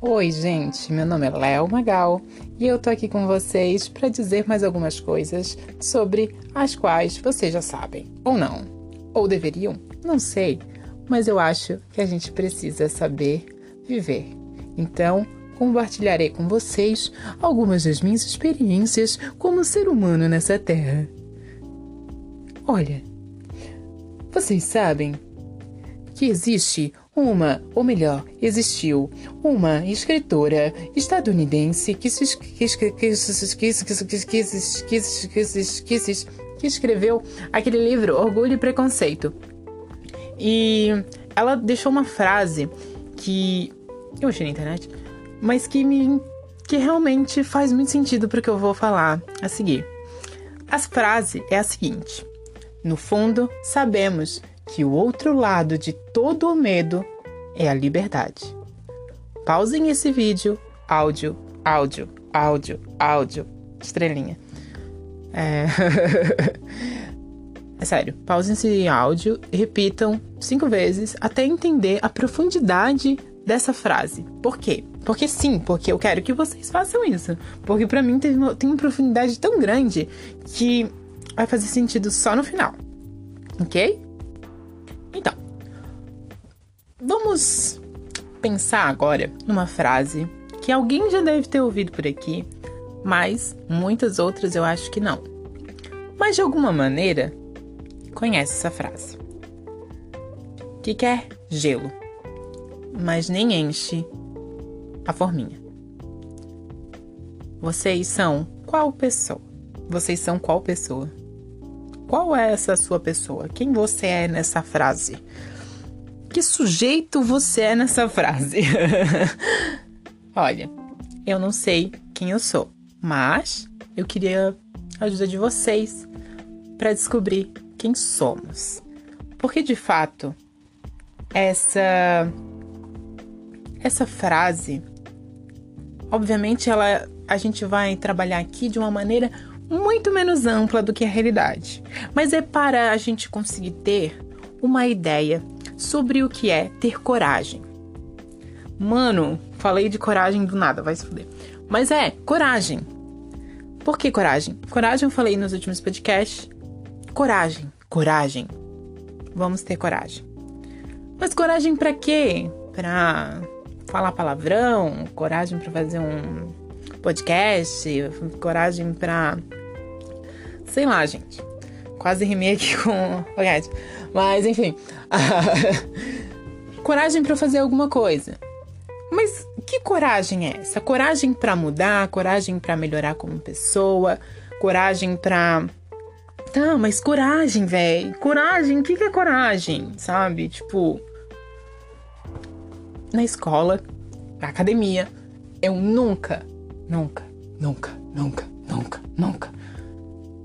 Oi, gente, meu nome é Léo Magal e eu tô aqui com vocês para dizer mais algumas coisas sobre as quais vocês já sabem, ou não, ou deveriam, não sei, mas eu acho que a gente precisa saber viver. Então, compartilharei com vocês algumas das minhas experiências como ser humano nessa terra. Olha, vocês sabem que existe uma, ou melhor, existiu uma escritora estadunidense que escreveu aquele livro Orgulho e Preconceito. E ela deixou uma frase que eu achei na internet, mas que me que realmente faz muito sentido para o que eu vou falar a seguir. A frase é a seguinte: No fundo, sabemos que o outro lado de todo o medo é a liberdade. Pausem esse vídeo, áudio, áudio, áudio, áudio, estrelinha. É, é sério, pausem esse áudio e repitam cinco vezes até entender a profundidade dessa frase. Por quê? Porque sim, porque eu quero que vocês façam isso. Porque para mim tem, tem uma profundidade tão grande que vai fazer sentido só no final. Ok? Então, vamos pensar agora numa frase que alguém já deve ter ouvido por aqui, mas muitas outras eu acho que não. Mas de alguma maneira conhece essa frase. Que quer gelo, mas nem enche a forminha. Vocês são qual pessoa? Vocês são qual pessoa? Qual é essa sua pessoa? Quem você é nessa frase? Que sujeito você é nessa frase? Olha, eu não sei quem eu sou, mas eu queria a ajuda de vocês para descobrir quem somos. Porque de fato, essa essa frase, obviamente ela a gente vai trabalhar aqui de uma maneira muito menos ampla do que a realidade, mas é para a gente conseguir ter uma ideia sobre o que é ter coragem. Mano, falei de coragem do nada, vai se fuder. Mas é, coragem. Por que coragem? Coragem eu falei nos últimos podcasts. Coragem, coragem. Vamos ter coragem. Mas coragem para quê? Para falar palavrão, coragem para fazer um podcast, coragem para sei lá, gente. Quase rimei aqui com o Mas enfim, coragem para fazer alguma coisa. Mas que coragem é essa? Coragem para mudar, coragem para melhorar como pessoa, coragem para Tá, mas coragem, velho. Coragem, o que, que é coragem? Sabe? Tipo, na escola, na academia, eu nunca, nunca, nunca, nunca, nunca, nunca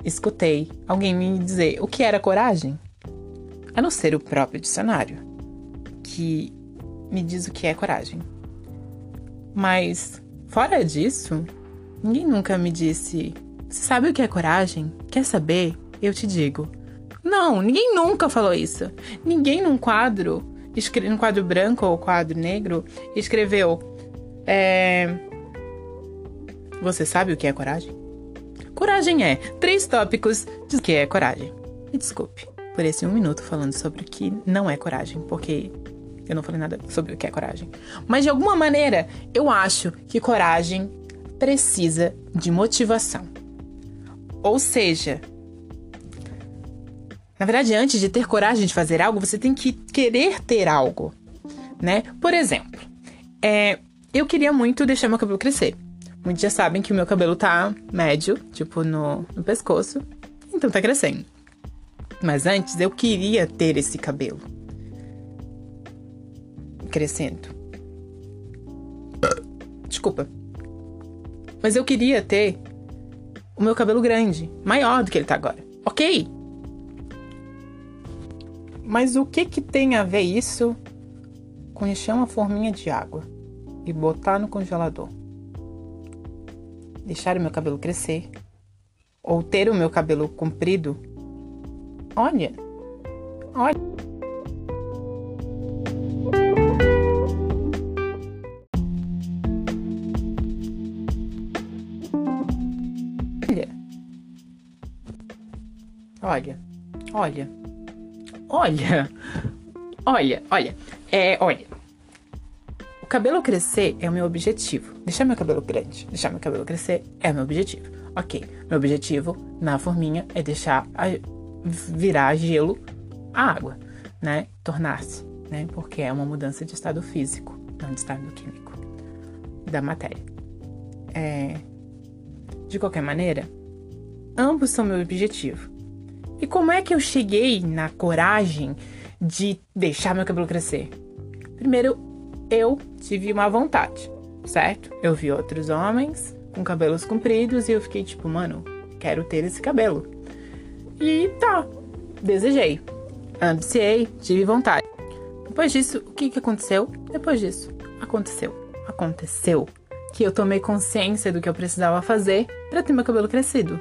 escutei alguém me dizer o que era coragem. A não ser o próprio dicionário, que me diz o que é coragem. Mas, fora disso, ninguém nunca me disse: Você sabe o que é coragem? Quer saber? Eu te digo. Não, ninguém nunca falou isso. Ninguém num quadro no quadro branco ou quadro negro, escreveu: é... Você sabe o que é coragem? Coragem é três tópicos de que é coragem. Me desculpe por esse um minuto falando sobre o que não é coragem, porque eu não falei nada sobre o que é coragem. Mas de alguma maneira, eu acho que coragem precisa de motivação. Ou seja, na verdade, antes de ter coragem de fazer algo, você tem que querer ter algo, né? Por exemplo, é, eu queria muito deixar meu cabelo crescer. Muitos já sabem que o meu cabelo tá médio, tipo no, no pescoço, então tá crescendo. Mas antes eu queria ter esse cabelo crescendo. Desculpa. Mas eu queria ter o meu cabelo grande, maior do que ele tá agora. Ok? Mas o que que tem a ver isso com encher uma forminha de água e botar no congelador? deixar o meu cabelo crescer ou ter o meu cabelo comprido. Olha, olha. Olha, olha, olha, olha, olha, é, olha. Cabelo crescer é o meu objetivo. Deixar meu cabelo grande, deixar meu cabelo crescer é o meu objetivo. Ok, meu objetivo na forminha é deixar a, virar gelo a água, né? Tornar-se, né? Porque é uma mudança de estado físico, não de estado químico da matéria. É, de qualquer maneira, ambos são meu objetivo. E como é que eu cheguei na coragem de deixar meu cabelo crescer? Primeiro, eu tive uma vontade, certo? Eu vi outros homens com cabelos compridos e eu fiquei tipo, mano, quero ter esse cabelo. E tá, desejei, ambiciei, tive vontade. Depois disso, o que, que aconteceu? Depois disso, aconteceu. Aconteceu que eu tomei consciência do que eu precisava fazer para ter meu cabelo crescido.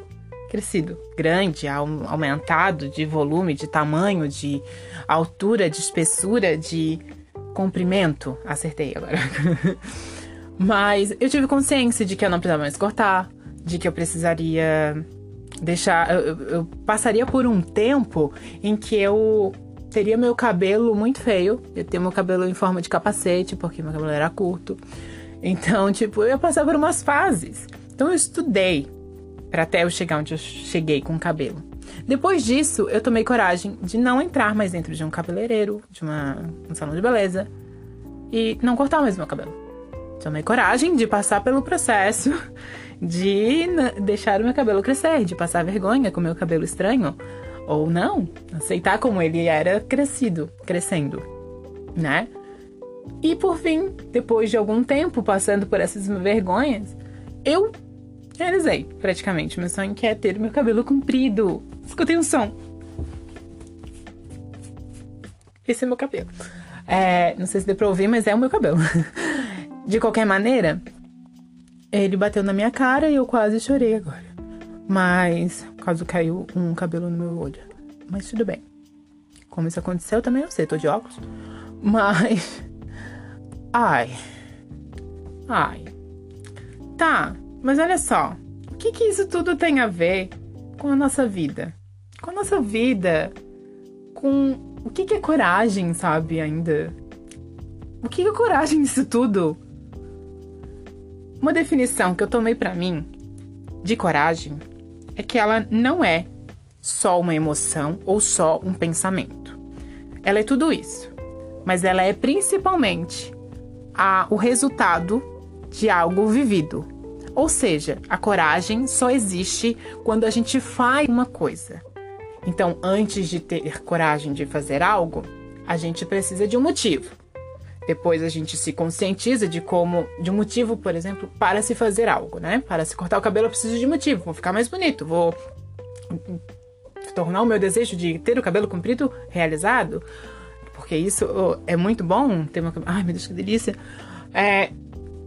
Crescido, grande, aumentado de volume, de tamanho, de altura, de espessura, de comprimento. Acertei agora. Mas eu tive consciência de que eu não precisava mais cortar, de que eu precisaria deixar. Eu, eu, passaria por um tempo em que eu teria meu cabelo muito feio. Eu ter meu cabelo em forma de capacete, porque meu cabelo era curto. Então, tipo, eu ia passar por umas fases. Então eu estudei para até eu chegar onde eu cheguei com o cabelo. Depois disso, eu tomei coragem de não entrar mais dentro de um cabeleireiro, de uma, um salão de beleza e não cortar mais meu cabelo. Tomei coragem de passar pelo processo de deixar o meu cabelo crescer, de passar vergonha com o meu cabelo estranho ou não, aceitar como ele era crescido, crescendo, né? E por fim, depois de algum tempo passando por essas vergonhas, eu realizei praticamente meu sonho que é ter meu cabelo comprido. Escutei um som. Esse é meu cabelo. É, não sei se deu pra ouvir, mas é o meu cabelo. De qualquer maneira, ele bateu na minha cara e eu quase chorei agora. Mas, caso caiu um cabelo no meu olho. Mas tudo bem. Como isso aconteceu, eu também não sei, tô de óculos. Mas. Ai. Ai. Tá, mas olha só. O que, que isso tudo tem a ver com a nossa vida? Com a nossa vida. Com o que, que é coragem, sabe, ainda? O que, que é coragem nisso tudo? Uma definição que eu tomei para mim de coragem é que ela não é só uma emoção ou só um pensamento. Ela é tudo isso, mas ela é principalmente a, o resultado de algo vivido. Ou seja, a coragem só existe quando a gente faz uma coisa. Então, antes de ter coragem de fazer algo, a gente precisa de um motivo. Depois a gente se conscientiza de como, de um motivo, por exemplo, para se fazer algo, né? Para se cortar o cabelo eu preciso de motivo, vou ficar mais bonito, vou tornar o meu desejo de ter o cabelo comprido realizado, porque isso é muito bom ter cabelo. Ai, meu Deus, que delícia! É,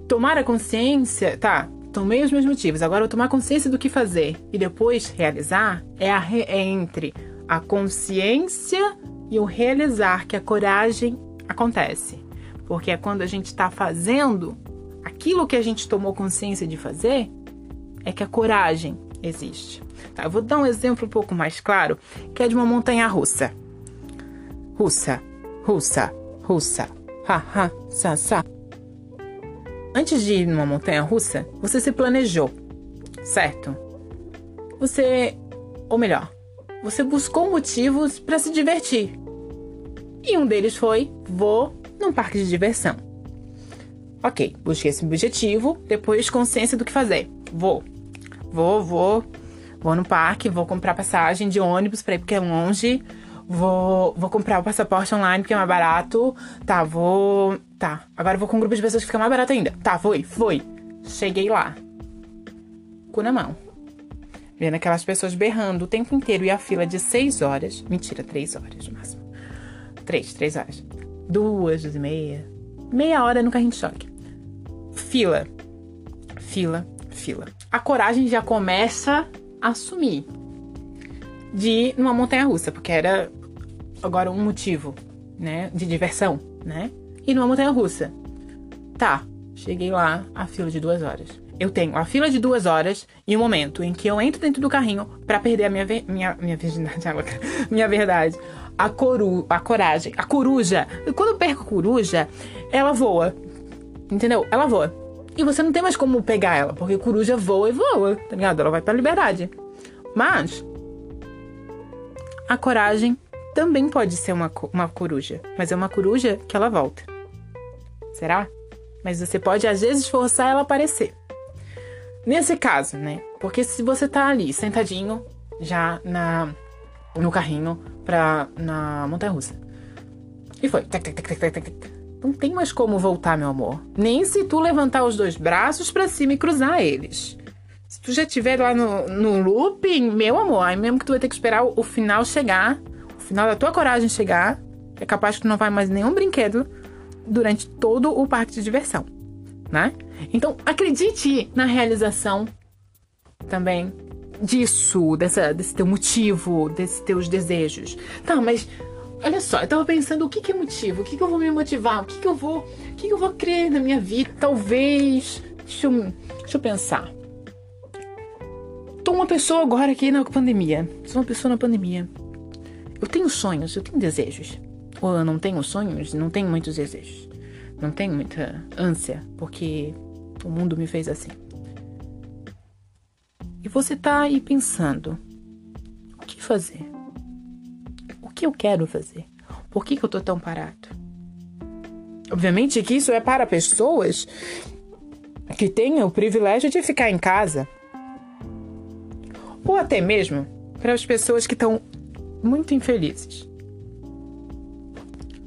tomar a consciência, tá? Tomei os meus motivos, agora eu tomar consciência do que fazer e depois realizar é, a, é entre a consciência e o realizar que a coragem acontece. Porque é quando a gente está fazendo aquilo que a gente tomou consciência de fazer, é que a coragem existe. Tá, eu vou dar um exemplo um pouco mais claro, que é de uma montanha russa. Russa, russa, russa, ha, ha, sa, sa. Antes de ir numa montanha russa, você se planejou, certo? Você, ou melhor, você buscou motivos para se divertir. E um deles foi: vou num parque de diversão. Ok, busquei esse objetivo, depois consciência do que fazer. Vou, vou, vou, vou no parque, vou comprar passagem de ônibus para ir porque é longe. Vou, vou comprar o passaporte online porque é mais barato. Tá, vou. Tá, agora vou com um grupo de pessoas que fica mais barato ainda. Tá, foi, foi. Cheguei lá. Cu na mão. Vendo aquelas pessoas berrando o tempo inteiro e a fila de seis horas. Mentira, três horas no máximo. Três, três horas duas, duas e meia, meia hora no carrinho de choque. Fila, fila, fila. A coragem já começa a sumir de ir numa montanha russa, porque era agora um motivo, né, de diversão, né? E numa montanha russa. Tá, cheguei lá, a fila de duas horas. eu tenho a fila de duas horas e o momento em que eu entro dentro do carrinho para perder a minha, minha, minha virgindade, minha verdade. A, coru, a coragem, a coruja. Quando eu perco a coruja, ela voa. Entendeu? Ela voa. E você não tem mais como pegar ela, porque coruja voa e voa, tá ligado? Ela vai pra liberdade. Mas a coragem também pode ser uma, uma coruja, mas é uma coruja que ela volta. Será? Mas você pode às vezes forçar ela a aparecer. Nesse caso, né? Porque se você tá ali sentadinho já na no carrinho pra na montanha russa. E foi. Não tem mais como voltar, meu amor. Nem se tu levantar os dois braços para cima e cruzar eles. Se tu já estiver lá no, no looping, meu amor, aí mesmo que tu vai ter que esperar o, o final chegar, final da tua coragem chegar, é capaz que tu não vai mais nenhum brinquedo durante todo o parque de diversão, né? Então, acredite na realização também disso, dessa, desse teu motivo, desses teus desejos. Tá, mas olha só, eu tava pensando o que, que é motivo, o que, que eu vou me motivar, o que, que eu vou. O que, que eu vou crer na minha vida, talvez. Deixa eu, deixa eu pensar. Tô uma pessoa agora aqui na pandemia. Sou uma pessoa na pandemia. Eu tenho sonhos, eu tenho desejos. Ou eu não tenho sonhos, não tenho muitos desejos. Não tenho muita ânsia, porque o mundo me fez assim. E você tá aí pensando: o que fazer? O que eu quero fazer? Por que, que eu tô tão parado? Obviamente que isso é para pessoas que têm o privilégio de ficar em casa. Ou até mesmo para as pessoas que estão muito infelizes.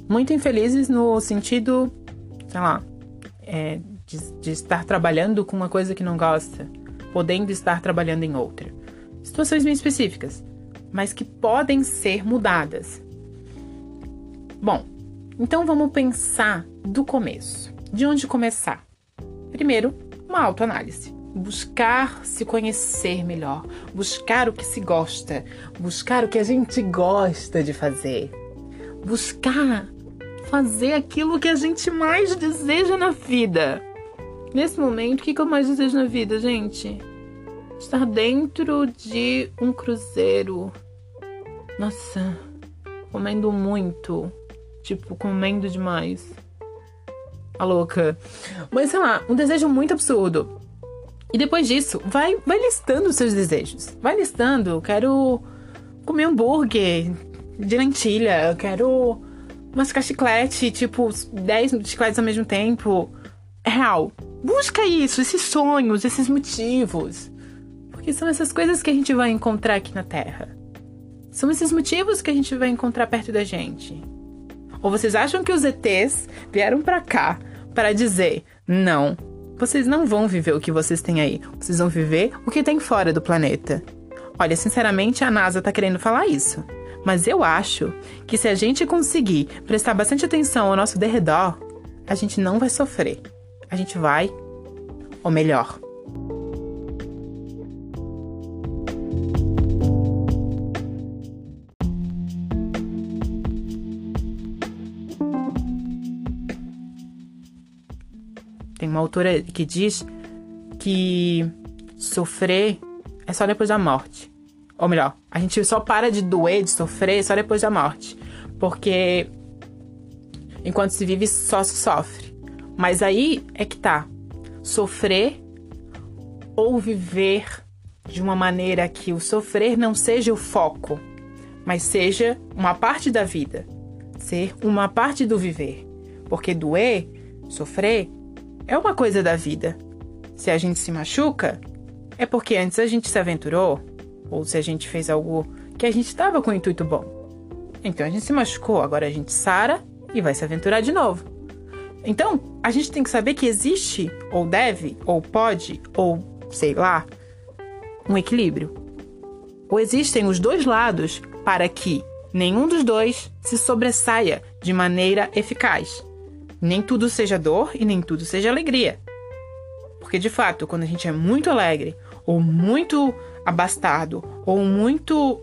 Muito infelizes no sentido, sei lá, é, de, de estar trabalhando com uma coisa que não gosta, podendo estar trabalhando em outra. Situações bem específicas, mas que podem ser mudadas. Bom, então vamos pensar do começo. De onde começar? Primeiro, uma autoanálise. Buscar se conhecer melhor, buscar o que se gosta, buscar o que a gente gosta de fazer, buscar fazer aquilo que a gente mais deseja na vida. Nesse momento, o que, eu mais desejo na vida, gente? Estar dentro de um cruzeiro. Nossa, comendo muito. Tipo, comendo demais. A louca. Mas sei lá, um desejo muito absurdo. E depois disso, vai, vai listando os seus desejos. Vai listando. Eu quero comer hambúrguer de lentilha. Eu quero mascar chiclete, tipo, 10 chicletes ao mesmo tempo. É real. Busca isso, esses sonhos, esses motivos. Porque são essas coisas que a gente vai encontrar aqui na Terra. São esses motivos que a gente vai encontrar perto da gente. Ou vocês acham que os ETs vieram para cá para dizer: não, vocês não vão viver o que vocês têm aí, vocês vão viver o que tem fora do planeta. Olha, sinceramente, a NASA tá querendo falar isso. Mas eu acho que se a gente conseguir prestar bastante atenção ao nosso derredor, a gente não vai sofrer a gente vai, ou melhor, uma autora que diz que sofrer é só depois da morte. Ou melhor, a gente só para de doer, de sofrer só depois da morte. Porque enquanto se vive, só se sofre. Mas aí é que tá. Sofrer ou viver de uma maneira que o sofrer não seja o foco, mas seja uma parte da vida, ser uma parte do viver. Porque doer, sofrer, é uma coisa da vida. Se a gente se machuca, é porque antes a gente se aventurou, ou se a gente fez algo que a gente estava com o intuito bom. Então a gente se machucou, agora a gente sara e vai se aventurar de novo. Então, a gente tem que saber que existe, ou deve, ou pode, ou sei lá, um equilíbrio. Ou existem os dois lados para que nenhum dos dois se sobressaia de maneira eficaz. Nem tudo seja dor e nem tudo seja alegria. Porque de fato, quando a gente é muito alegre, ou muito abastado, ou muito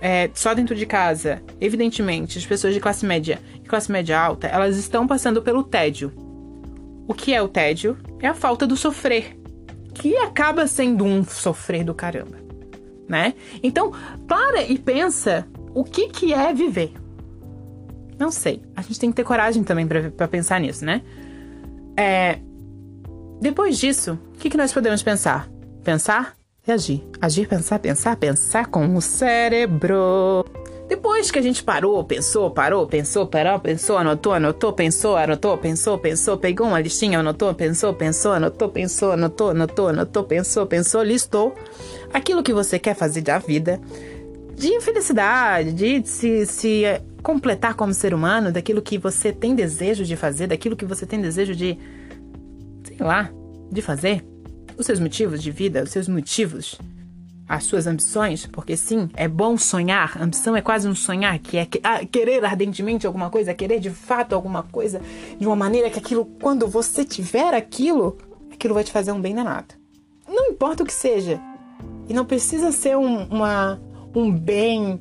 é, só dentro de casa, evidentemente, as pessoas de classe média e classe média alta, elas estão passando pelo tédio. O que é o tédio? É a falta do sofrer. que acaba sendo um sofrer do caramba, né? Então, para e pensa o que que é viver. Não sei. A gente tem que ter coragem também para pensar nisso, né? É, depois disso, o que, que nós podemos pensar? Pensar e agir. Agir, pensar, pensar, pensar com o cérebro. Depois que a gente parou, pensou, parou, pensou, parou, pensou, anotou, anotou, pensou, anotou, pensou, pensou, pegou uma listinha, anotou, pensou, pensou, anotou, pensou, anotou, anotou, anotou, pensou, pensou, listou aquilo que você quer fazer da vida, de felicidade, de se, se completar como ser humano, daquilo que você tem desejo de fazer, daquilo que você tem desejo de, sei lá, de fazer, os seus motivos de vida, os seus motivos, as suas ambições, porque sim, é bom sonhar. Ambição é quase um sonhar, que é ah, querer ardentemente alguma coisa, querer de fato alguma coisa, de uma maneira que aquilo, quando você tiver aquilo, aquilo vai te fazer um bem danado. Não importa o que seja. E não precisa ser um, uma, um bem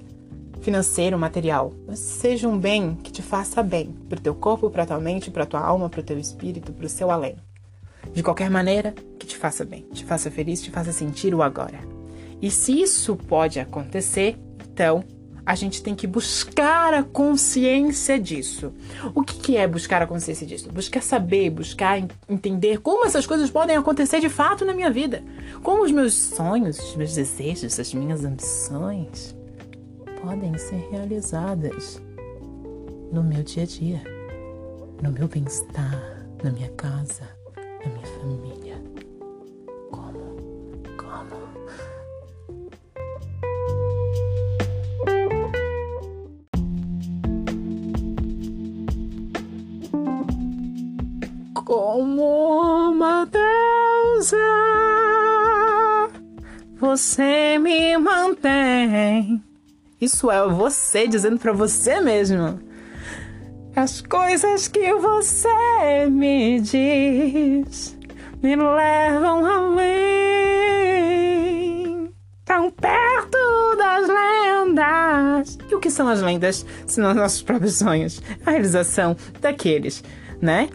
financeiro, material, seja um bem que te faça bem para o teu corpo, para tua mente, para tua alma, para o teu espírito, para o seu além. De qualquer maneira, que te faça bem, te faça feliz, te faça sentir o agora. E se isso pode acontecer, então a gente tem que buscar a consciência disso. O que, que é buscar a consciência disso? Buscar saber, buscar entender como essas coisas podem acontecer de fato na minha vida. Como os meus sonhos, os meus desejos, as minhas ambições podem ser realizadas no meu dia a dia, no meu bem-estar, na minha casa, na minha família. Como? Como? Como uma deusa, você me mantém isso é você dizendo para você mesmo. As coisas que você me diz me levam além, tão perto das lendas. E o que são as lendas, se não nossos próprios sonhos? A realização daqueles, né?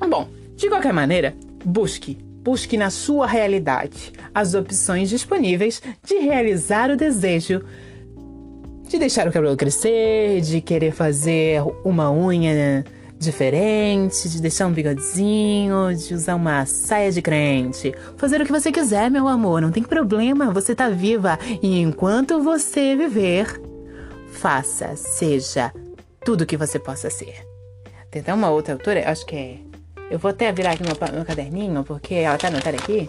Bom, de qualquer maneira, busque, busque na sua realidade as opções disponíveis de realizar o desejo de deixar o cabelo crescer, de querer fazer uma unha diferente, de deixar um bigodinho, de usar uma saia de crente. Fazer o que você quiser, meu amor, não tem problema, você tá viva. E enquanto você viver, faça, seja tudo que você possa ser. Tem até uma outra autora, acho que é. Eu vou até virar aqui meu, meu caderninho, porque ela tá anotada aqui.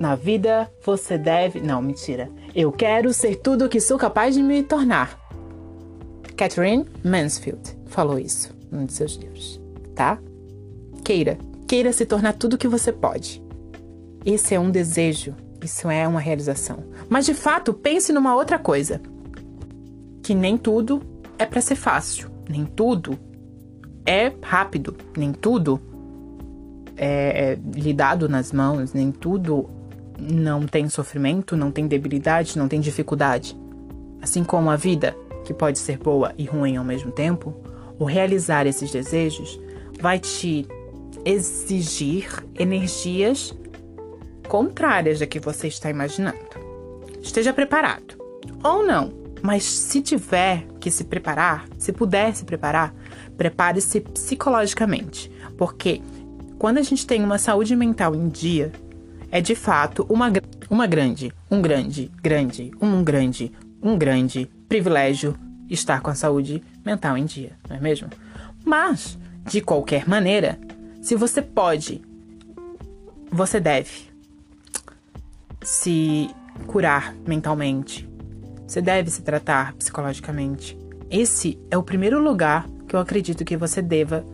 Na vida você deve. Não, mentira. Eu quero ser tudo o que sou capaz de me tornar. Catherine Mansfield falou isso num de seus livros, tá? Queira, queira se tornar tudo o que você pode. Esse é um desejo, isso é uma realização. Mas de fato, pense numa outra coisa. Que nem tudo é para ser fácil, nem tudo é rápido, nem tudo é, é lhe dado nas mãos, nem tudo não tem sofrimento, não tem debilidade, não tem dificuldade. Assim como a vida, que pode ser boa e ruim ao mesmo tempo, o realizar esses desejos vai te exigir energias contrárias da que você está imaginando. Esteja preparado. Ou não, mas se tiver que se preparar, se puder se preparar, prepare-se psicologicamente. Porque quando a gente tem uma saúde mental em dia, é de fato uma, uma grande, um grande, grande, um grande, um grande privilégio estar com a saúde mental em dia, não é mesmo? Mas, de qualquer maneira, se você pode, você deve se curar mentalmente. Você deve se tratar psicologicamente. Esse é o primeiro lugar que eu acredito que você deva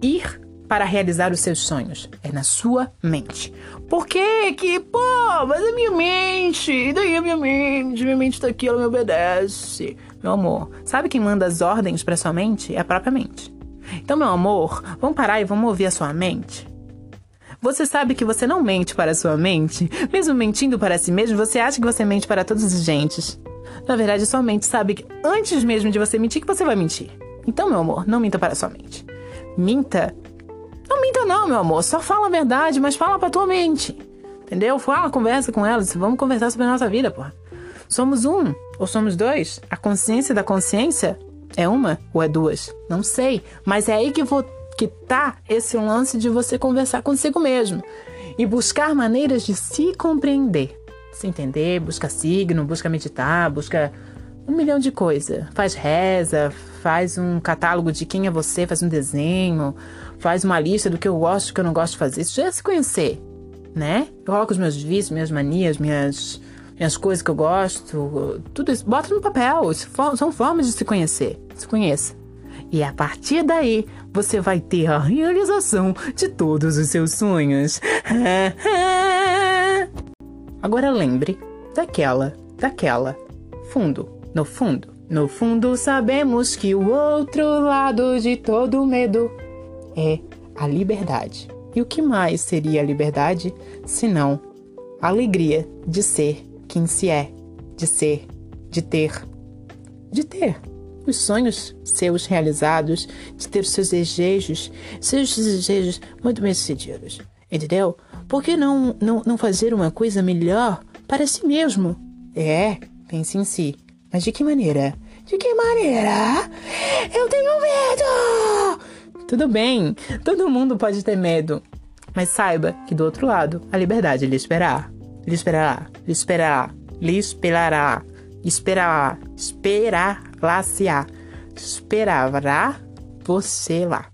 ir para realizar os seus sonhos? É na sua mente. Por que que, pô, mas é minha mente, e daí a minha mente, minha mente tá aqui, ela me obedece. Meu amor, sabe quem manda as ordens para sua mente? É a própria mente. Então, meu amor, vamos parar e vamos ouvir a sua mente? Você sabe que você não mente para a sua mente? Mesmo mentindo para si mesmo, você acha que você mente para todos os gentes. Na verdade, sua mente sabe que antes mesmo de você mentir, que você vai mentir. Então, meu amor, não minta para sua mente. Minta Tenta não, meu amor. Só fala a verdade, mas fala pra tua mente. Entendeu? Fala, conversa com elas. Vamos conversar sobre a nossa vida, porra. Somos um ou somos dois? A consciência da consciência é uma ou é duas? Não sei. Mas é aí que, vou, que tá esse lance de você conversar consigo mesmo e buscar maneiras de se compreender. Se entender, busca signo, busca meditar, busca um milhão de coisas. Faz reza, faz um catálogo de quem é você, faz um desenho, faz uma lista do que eu gosto e do que eu não gosto de fazer. Isso já é se conhecer, né? Eu coloco os meus vícios, minhas manias, minhas, minhas coisas que eu gosto, tudo isso. Bota no papel. Isso são formas de se conhecer. Se conheça. E a partir daí, você vai ter a realização de todos os seus sonhos. Agora lembre daquela, daquela. Fundo, no fundo. No fundo, sabemos que o outro lado de todo medo é a liberdade. E o que mais seria a liberdade senão a alegria de ser quem se é, de ser, de ter, de ter os sonhos seus realizados, de ter os seus desejos, seus desejos muito bem sucedidos. Entendeu? Por que não, não, não fazer uma coisa melhor para si mesmo? É, pense em si. Mas de que maneira? De que maneira? Eu tenho medo! Tudo bem, todo mundo pode ter medo. Mas saiba que do outro lado, a liberdade lhe esperará. Lhe esperará, lhe esperará, lhe esperará, esperará, esperará-se-á. Esperará você lá.